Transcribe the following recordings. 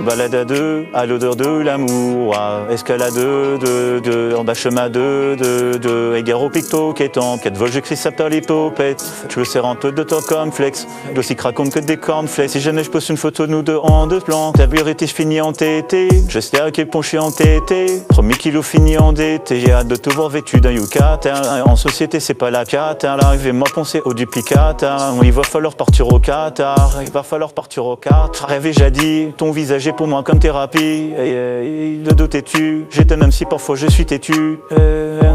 Balade à deux, à l'odeur de l'amour, à escalade de, en bas chemin de, de, de, égare au picto, quétant, quatre vols, j'écris les popettes. Je le serre peu de temps comme flex, dossier raconte que des cornflakes. Si jamais je poste une photo nous deux en deux plans, ta vérité, je finis en tété. J'espère qu'il ponché en tété. Premier kilo fini en DT, j'ai hâte de te voir vêtu d'un yucatan. En société, c'est pas la cata, l'arrivée m'a pensé au duplicata. Il va falloir partir au Qatar, il va falloir partir au Qatar. Rêvé jadis, ton visage est pour moi comme thérapie. Et, le doute tu j'étais même si parfois je suis têtu.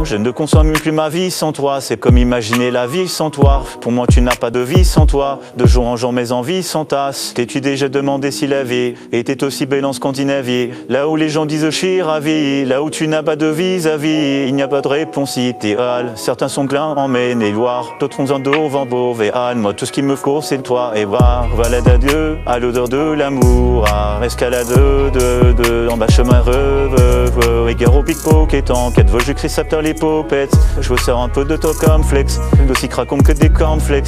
je ne consomme plus ma vie sans toi, c'est comme imaginer la vie sans toi. Pour moi, tu n'as pas de vie sans toi. De jour en jour, mes envies s'entassent. T'es-tu déjà demandé si la vie était aussi belle en Scandinavie? Là où les gens disent je suis ravi, là où tu n'as pas de vis-à-vis, il n'y a pas de réponse idéale. Certains sont glins en Maine et Loire, d'autres ont un dos, vent beau, Moi, tout ce qui me court, c'est toi et voir. Valade à Dieu, à l'odeur de l'amour, à escalade de, de, en bas chemin reve, et guerre au pickpocket en quête vol, je crie les popettes. Je vous sers un peu de toi comme flex, d'aussi craquant que des cornflakes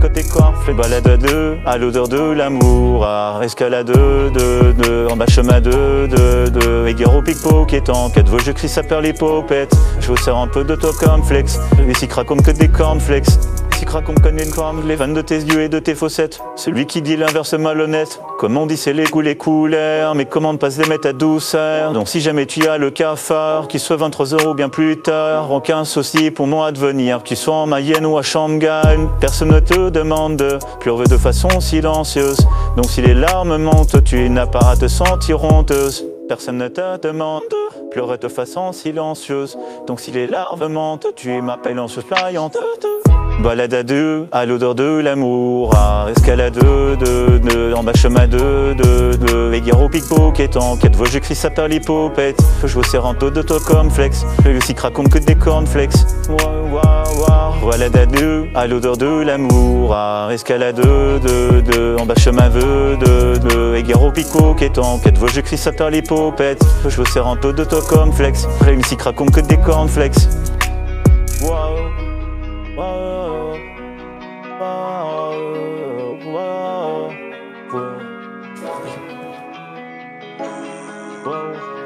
que tes corps, balade à deux, à l'odeur de l'amour, à escalade de, de, en bas chemin de, de, de, guerre au pickpocket en quête vol, je crie ça perd les popettes. Je vous sers un peu de toi comme flex, si comme que des cornflakes. Qu'on connaît une les vannes de tes yeux et de tes fossettes. Celui qui dit l'inverse malhonnête. Comme on dit, c'est les goûts, les couleurs, mais comment ne pas se les mettre à douceur Donc si jamais tu as le cafard, qu'il soit 23 euros bien plus tard, aucun souci pour moi de venir. Qu'il soit en Mayenne ou à Shanghai, personne ne te demande de pleurer de façon silencieuse. Donc si les larmes montent, tu n'as pas à te sentir honteuse. Personne ne te demande de pleurer de façon silencieuse. Donc si les larmes montent, tu m'appelles en. Balade à deux, à l'odeur de l'amour, à escalade de, de, en bas chemin de, de, de, guerre au pickpocket en quête, je crie ça par l'hypopète, je vous serre un peu de toi comme flex, le aussi que des cornflakes. Balade à deux, à l'odeur de l'amour, à escalade de, de, en bas chemin de, de, de, guerre au pickpocket en quête, je crie ça par l'hypopète, je vous serre un peu de toi comme flex, le aussi que des cornflakes. blow.